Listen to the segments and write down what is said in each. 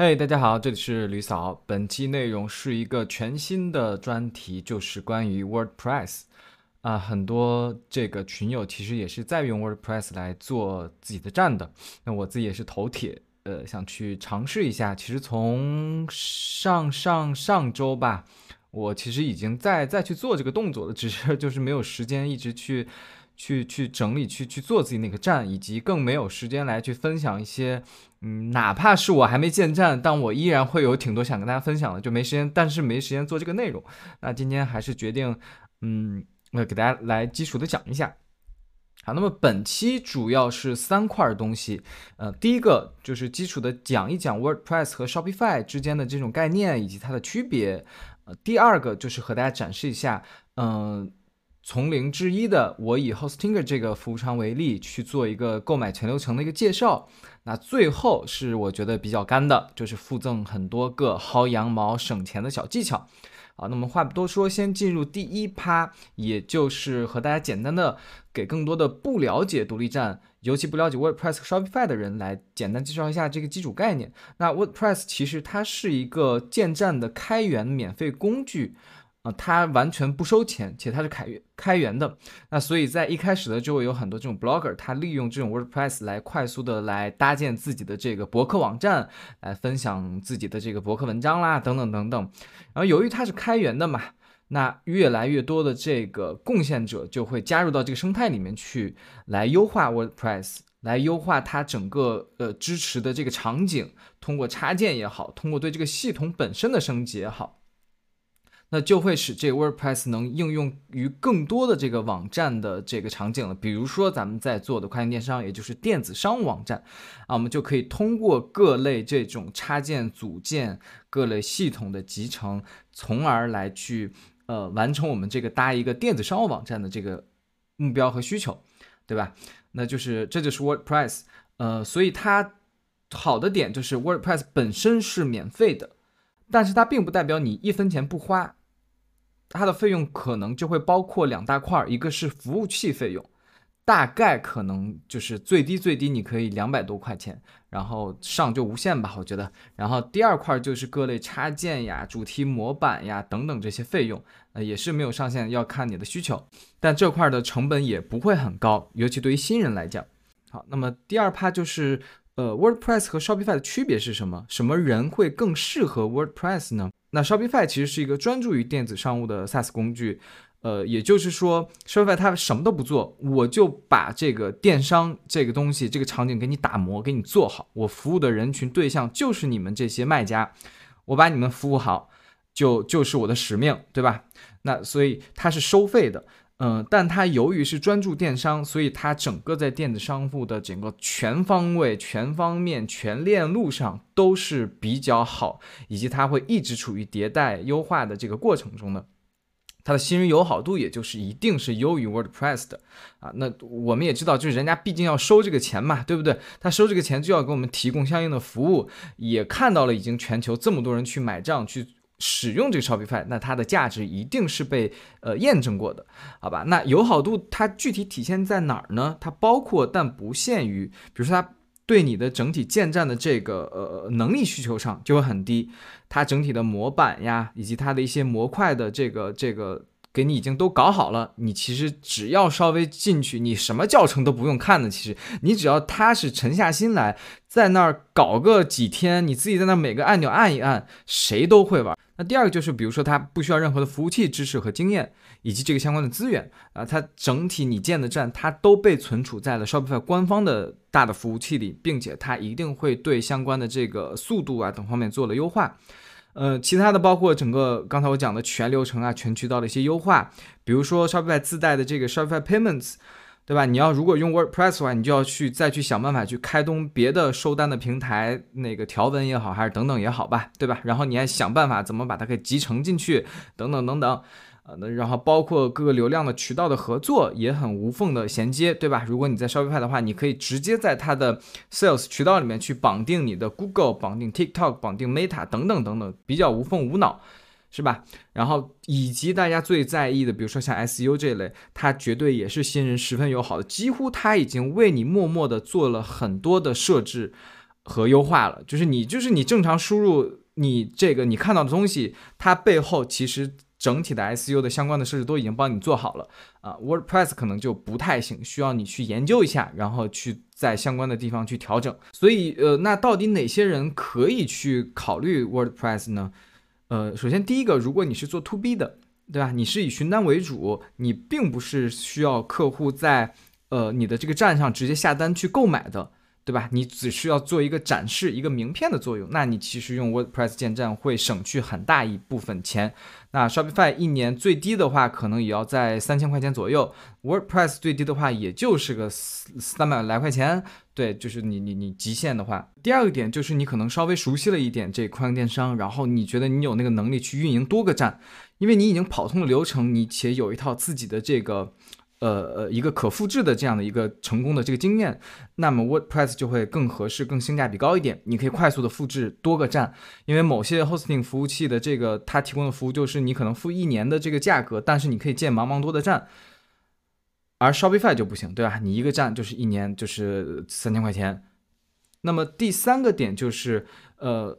嘿，大家好，这里是吕嫂。本期内容是一个全新的专题，就是关于 WordPress 啊，很多这个群友其实也是在用 WordPress 来做自己的站的。那我自己也是头铁，呃，想去尝试一下。其实从上上上周吧，我其实已经在再去做这个动作了，只是就是没有时间一直去。去去整理去去做自己那个站，以及更没有时间来去分享一些，嗯，哪怕是我还没建站，但我依然会有挺多想跟大家分享的，就没时间，但是没时间做这个内容。那今天还是决定，嗯，那给大家来基础的讲一下。好，那么本期主要是三块东西，呃，第一个就是基础的讲一讲 WordPress 和 Shopify 之间的这种概念以及它的区别，呃，第二个就是和大家展示一下，嗯。从零至一的，我以 Hostinger 这个服务商为例去做一个购买全流程的一个介绍。那最后是我觉得比较干的，就是附赠很多个薅羊毛省钱的小技巧。好，那么话不多说，先进入第一趴，也就是和大家简单的给更多的不了解独立站，尤其不了解 WordPress、Shopify 的人来简单介绍一下这个基础概念。那 WordPress 其实它是一个建站的开源免费工具。它完全不收钱，且它是开源开源的。那所以在一开始的就会有很多这种 blogger，他利用这种 WordPress 来快速的来搭建自己的这个博客网站，来分享自己的这个博客文章啦，等等等等。然后由于它是开源的嘛，那越来越多的这个贡献者就会加入到这个生态里面去，来优化 WordPress，来优化它整个呃支持的这个场景，通过插件也好，通过对这个系统本身的升级也好。那就会使这 WordPress 能应用于更多的这个网站的这个场景了。比如说咱们在做的跨境电商，也就是电子商务网站啊，我们就可以通过各类这种插件组件、各类系统的集成，从而来去呃完成我们这个搭一个电子商务网站的这个目标和需求，对吧？那就是这就是 WordPress，呃，所以它好的点就是 WordPress 本身是免费的，但是它并不代表你一分钱不花。它的费用可能就会包括两大块儿，一个是服务器费用，大概可能就是最低最低你可以两百多块钱，然后上就无限吧，我觉得。然后第二块就是各类插件呀、主题模板呀等等这些费用，呃，也是没有上限，要看你的需求。但这块的成本也不会很高，尤其对于新人来讲。好，那么第二趴就是。呃，WordPress 和 Shopify 的区别是什么？什么人会更适合 WordPress 呢？那 Shopify 其实是一个专注于电子商务的 SaaS 工具，呃，也就是说，Shopify 它什么都不做，我就把这个电商这个东西、这个场景给你打磨、给你做好。我服务的人群对象就是你们这些卖家，我把你们服务好，就就是我的使命，对吧？那所以它是收费的。嗯，但它由于是专注电商，所以它整个在电子商务的整个全方位、全方面、全链路上都是比较好，以及它会一直处于迭代优化的这个过程中的。它的新人友好度，也就是一定是优于 WordPress 的啊。那我们也知道，就是人家毕竟要收这个钱嘛，对不对？他收这个钱就要给我们提供相应的服务，也看到了已经全球这么多人去买账去。使用这个 Shopify，那它的价值一定是被呃验证过的，好吧？那友好度它具体体现在哪儿呢？它包括但不限于，比如说它对你的整体建站的这个呃能力需求上就会很低，它整体的模板呀，以及它的一些模块的这个这个。给你已经都搞好了，你其实只要稍微进去，你什么教程都不用看的。其实你只要踏实沉下心来，在那儿搞个几天，你自己在那每个按钮按一按，谁都会玩。那第二个就是，比如说它不需要任何的服务器知识和经验，以及这个相关的资源啊，它整体你建的站，它都被存储在了 Shopify 官方的大的服务器里，并且它一定会对相关的这个速度啊等方面做了优化。呃，其他的包括整个刚才我讲的全流程啊、全渠道的一些优化，比如说 Shopify 自带的这个 Shopify Payments，对吧？你要如果用 WordPress 的话，你就要去再去想办法去开通别的收单的平台，那个条文也好，还是等等也好吧，对吧？然后你还想办法怎么把它给集成进去，等等等等。呃，那然后包括各个流量的渠道的合作也很无缝的衔接，对吧？如果你在 Shopify 的话，你可以直接在它的 Sales 渠道里面去绑定你的 Google、绑定 TikTok、绑定 Meta 等等等等，比较无缝无脑，是吧？然后以及大家最在意的，比如说像 S U 这类，它绝对也是新人十分友好的，几乎它已经为你默默的做了很多的设置。和优化了。就是你就是你正常输入你这个你看到的东西，它背后其实。整体的 SEO 的相关的设置都已经帮你做好了啊，WordPress 可能就不太行，需要你去研究一下，然后去在相关的地方去调整。所以，呃，那到底哪些人可以去考虑 WordPress 呢？呃，首先第一个，如果你是做 To B 的，对吧？你是以询单为主，你并不是需要客户在呃你的这个站上直接下单去购买的。对吧？你只需要做一个展示、一个名片的作用，那你其实用 WordPress 建站会省去很大一部分钱。那 Shopify 一年最低的话，可能也要在三千块钱左右；WordPress 最低的话，也就是个三百来块钱。对，就是你你你极限的话。第二个点就是你可能稍微熟悉了一点这跨境电商，然后你觉得你有那个能力去运营多个站，因为你已经跑通了流程，你且有一套自己的这个。呃呃，一个可复制的这样的一个成功的这个经验，那么 WordPress 就会更合适、更性价比高一点。你可以快速的复制多个站，因为某些 hosting 服务器的这个它提供的服务就是你可能付一年的这个价格，但是你可以建茫茫多的站，而 Shopify 就不行，对吧？你一个站就是一年就是三千块钱。那么第三个点就是呃。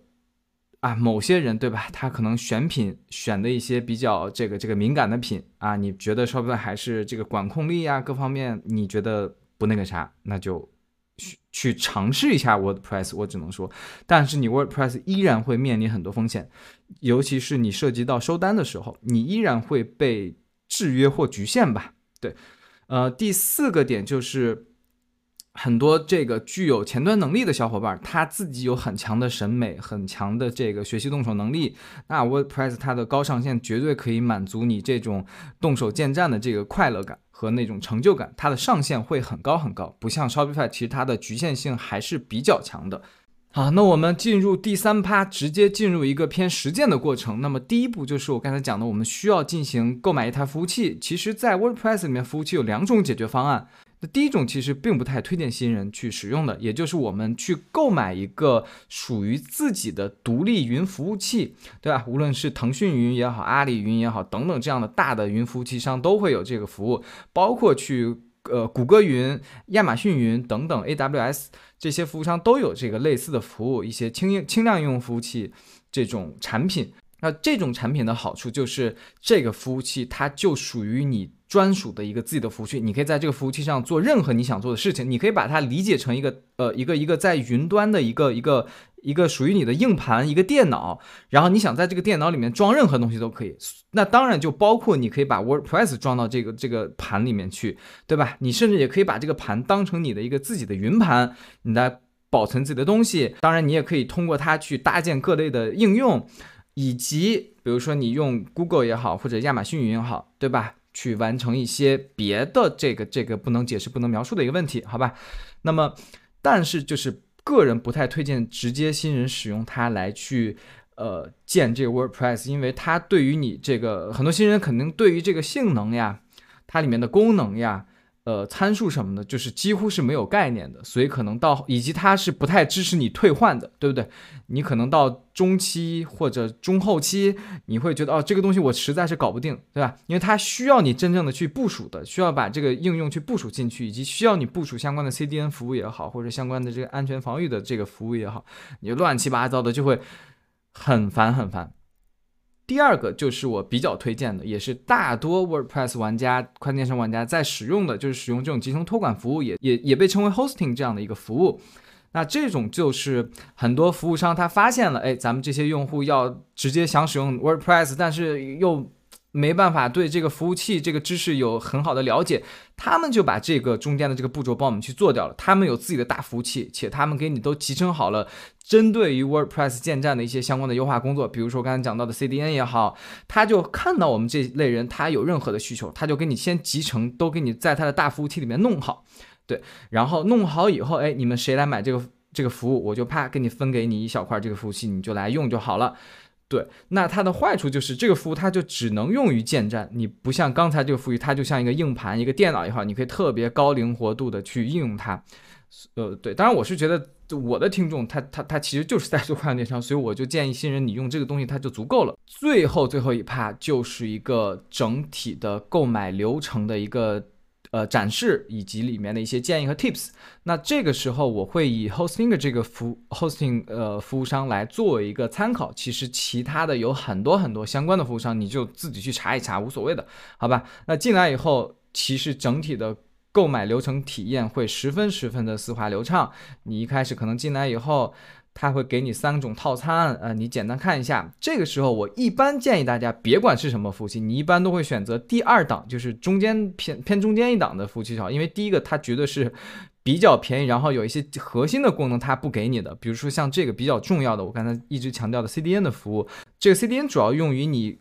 啊，某些人对吧？他可能选品选的一些比较这个这个敏感的品啊，你觉得说不定还是这个管控力呀，各方面你觉得不那个啥，那就去去尝试一下 WordPress。我只能说，但是你 WordPress 依然会面临很多风险，尤其是你涉及到收单的时候，你依然会被制约或局限吧？对，呃，第四个点就是。很多这个具有前端能力的小伙伴，他自己有很强的审美，很强的这个学习动手能力。那 WordPress 它的高上限绝对可以满足你这种动手建站的这个快乐感和那种成就感，它的上限会很高很高。不像 Shopify，其实它的局限性还是比较强的。好，那我们进入第三趴，直接进入一个偏实践的过程。那么第一步就是我刚才讲的，我们需要进行购买一台服务器。其实，在 WordPress 里面，服务器有两种解决方案。那第一种其实并不太推荐新人去使用的，也就是我们去购买一个属于自己的独立云服务器，对吧？无论是腾讯云也好，阿里云也好，等等这样的大的云服务器商都会有这个服务，包括去呃谷歌云、亚马逊云等等 AWS 这些服务商都有这个类似的服务，一些轻轻量应用服务器这种产品。那这种产品的好处就是这个服务器它就属于你。专属的一个自己的服务器，你可以在这个服务器上做任何你想做的事情。你可以把它理解成一个呃一个一个在云端的一个一个一个属于你的硬盘，一个电脑。然后你想在这个电脑里面装任何东西都可以。那当然就包括你可以把 WordPress 装到这个这个盘里面去，对吧？你甚至也可以把这个盘当成你的一个自己的云盘，你来保存自己的东西。当然，你也可以通过它去搭建各类的应用，以及比如说你用 Google 也好，或者亚马逊云也好，对吧？去完成一些别的这个这个不能解释不能描述的一个问题，好吧？那么，但是就是个人不太推荐直接新人使用它来去呃建这个 WordPress，因为它对于你这个很多新人肯定对于这个性能呀，它里面的功能呀。呃，参数什么的，就是几乎是没有概念的，所以可能到以及它是不太支持你退换的，对不对？你可能到中期或者中后期，你会觉得哦，这个东西我实在是搞不定，对吧？因为它需要你真正的去部署的，需要把这个应用去部署进去，以及需要你部署相关的 CDN 服务也好，或者相关的这个安全防御的这个服务也好，你乱七八糟的就会很烦很烦。第二个就是我比较推荐的，也是大多 WordPress 玩家、宽电商玩家在使用的，就是使用这种集成托管服务，也也也被称为 hosting 这样的一个服务。那这种就是很多服务商他发现了，哎，咱们这些用户要直接想使用 WordPress，但是又。没办法对这个服务器这个知识有很好的了解，他们就把这个中间的这个步骤帮我们去做掉了。他们有自己的大服务器，且他们给你都集成好了，针对于 WordPress 建站的一些相关的优化工作，比如说刚才讲到的 CDN 也好，他就看到我们这类人他有任何的需求，他就给你先集成，都给你在他的大服务器里面弄好，对，然后弄好以后，哎，你们谁来买这个这个服务，我就啪给你分给你一小块这个服务器，你就来用就好了。对，那它的坏处就是这个服务它就只能用于建站，你不像刚才这个服务，它就像一个硬盘、一个电脑也好，你可以特别高灵活度的去应用它。呃，对，当然我是觉得就我的听众他他他其实就是在做跨境电商，所以我就建议新人你用这个东西它就足够了。最后最后一趴就是一个整体的购买流程的一个呃展示以及里面的一些建议和 tips。那这个时候我会以 Hostinger 这个服 hosting 呃服务商来作为一个参考。其实其他的有很多很多相关的服务商，你就自己去查一查，无所谓的，好吧？那进来以后，其实整体的购买流程体验会十分十分的丝滑流畅。你一开始可能进来以后。他会给你三种套餐，呃，你简单看一下。这个时候，我一般建议大家，别管是什么服务器，你一般都会选择第二档，就是中间偏偏中间一档的服务器好，因为第一个它绝对是比较便宜，然后有一些核心的功能它不给你的，比如说像这个比较重要的，我刚才一直强调的 CDN 的服务，这个 CDN 主要用于你。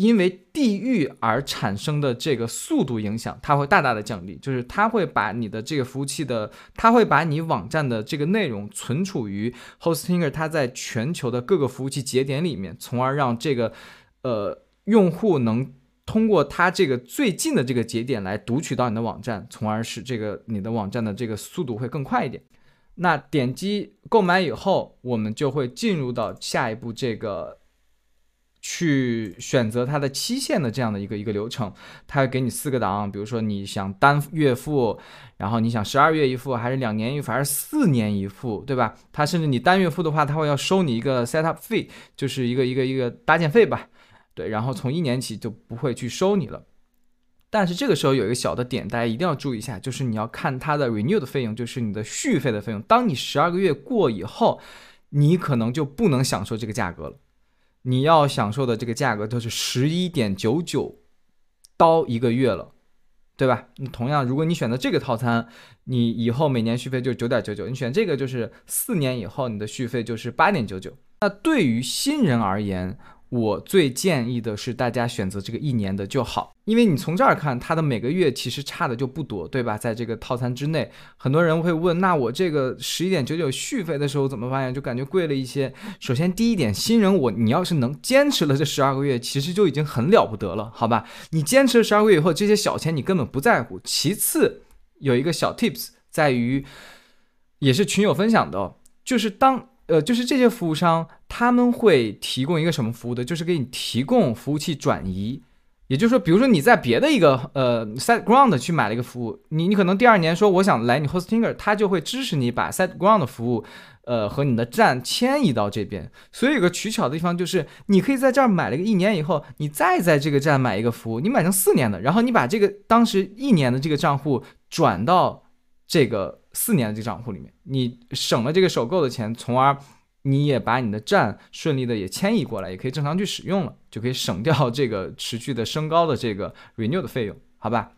因为地域而产生的这个速度影响，它会大大的降低。就是它会把你的这个服务器的，它会把你网站的这个内容存储于 Hostinger，它在全球的各个服务器节点里面，从而让这个呃用户能通过它这个最近的这个节点来读取到你的网站，从而使这个你的网站的这个速度会更快一点。那点击购买以后，我们就会进入到下一步这个。去选择它的期限的这样的一个一个流程，它会给你四个档，比如说你想单月付，然后你想十二月一付，还是两年一付，还是四年一付，对吧？它甚至你单月付的话，它会要收你一个 setup fee，就是一个一个一个搭建费吧，对，然后从一年起就不会去收你了。但是这个时候有一个小的点，大家一定要注意一下，就是你要看它的 renew 的费用，就是你的续费的费用。当你十二个月过以后，你可能就不能享受这个价格了。你要享受的这个价格都是十一点九九刀一个月了，对吧？那同样，如果你选择这个套餐，你以后每年续费就是九点九九，你选这个就是四年以后你的续费就是八点九九。那对于新人而言，我最建议的是大家选择这个一年的就好，因为你从这儿看，它的每个月其实差的就不多，对吧？在这个套餐之内，很多人会问，那我这个十一点九九续费的时候怎么发现就感觉贵了一些？首先第一点，新人我你要是能坚持了这十二个月，其实就已经很了不得了，好吧？你坚持了十二个月以后，这些小钱你根本不在乎。其次，有一个小 tips 在于，也是群友分享的，就是当。呃，就是这些服务商他们会提供一个什么服务的？就是给你提供服务器转移，也就是说，比如说你在别的一个呃 SiteGround 去买了一个服务，你你可能第二年说我想来你 Hostinger，他就会支持你把 SiteGround 的服务，呃和你的站迁移到这边。所以有个取巧的地方就是，你可以在这儿买了个一年以后，你再在这个站买一个服务，你买成四年的，然后你把这个当时一年的这个账户转到这个。四年的这个账户里面，你省了这个首购的钱，从而你也把你的站顺利的也迁移过来，也可以正常去使用了，就可以省掉这个持续的升高的这个 renew 的费用，好吧？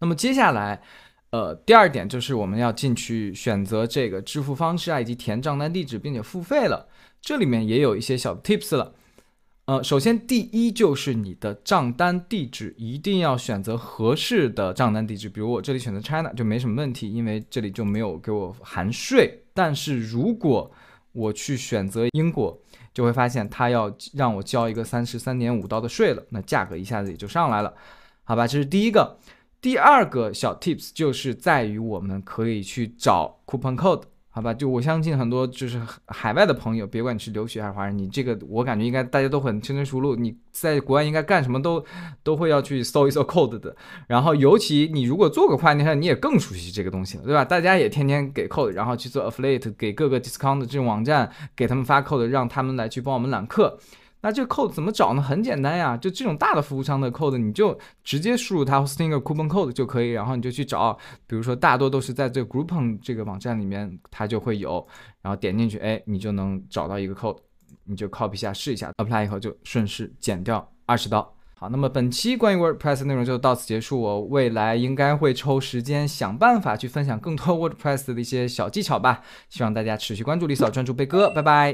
那么接下来，呃，第二点就是我们要进去选择这个支付方式啊，以及填账单地址，并且付费了。这里面也有一些小 tips 了。呃，首先第一就是你的账单地址一定要选择合适的账单地址，比如我这里选择 China 就没什么问题，因为这里就没有给我含税。但是如果我去选择英国，就会发现他要让我交一个三十三点五刀的税了，那价格一下子也就上来了，好吧？这是第一个。第二个小 tips 就是在于我们可以去找 coupon code。好吧，就我相信很多就是海外的朋友，别管你是留学还是华人，你这个我感觉应该大家都很轻车熟路。你在国外应该干什么都都会要去搜一搜 code 的。然后尤其你如果做个跨境电商，你也更熟悉这个东西了，对吧？大家也天天给 code，然后去做 affiliate，给各个 discount 这种网站给他们发 code，让他们来去帮我们揽客。那这个 code 怎么找呢？很简单呀，就这种大的服务商的 code，你就直接输入它 stinger coupon code 就可以，然后你就去找，比如说大多都是在这个 Groupon 这个网站里面，它就会有，然后点进去，哎，你就能找到一个 code，你就 copy 一下试一下，apply 以后就顺势减掉二十刀。好，那么本期关于 WordPress 的内容就到此结束，我未来应该会抽时间想办法去分享更多 WordPress 的一些小技巧吧，希望大家持续关注李嫂专注贝哥，拜拜。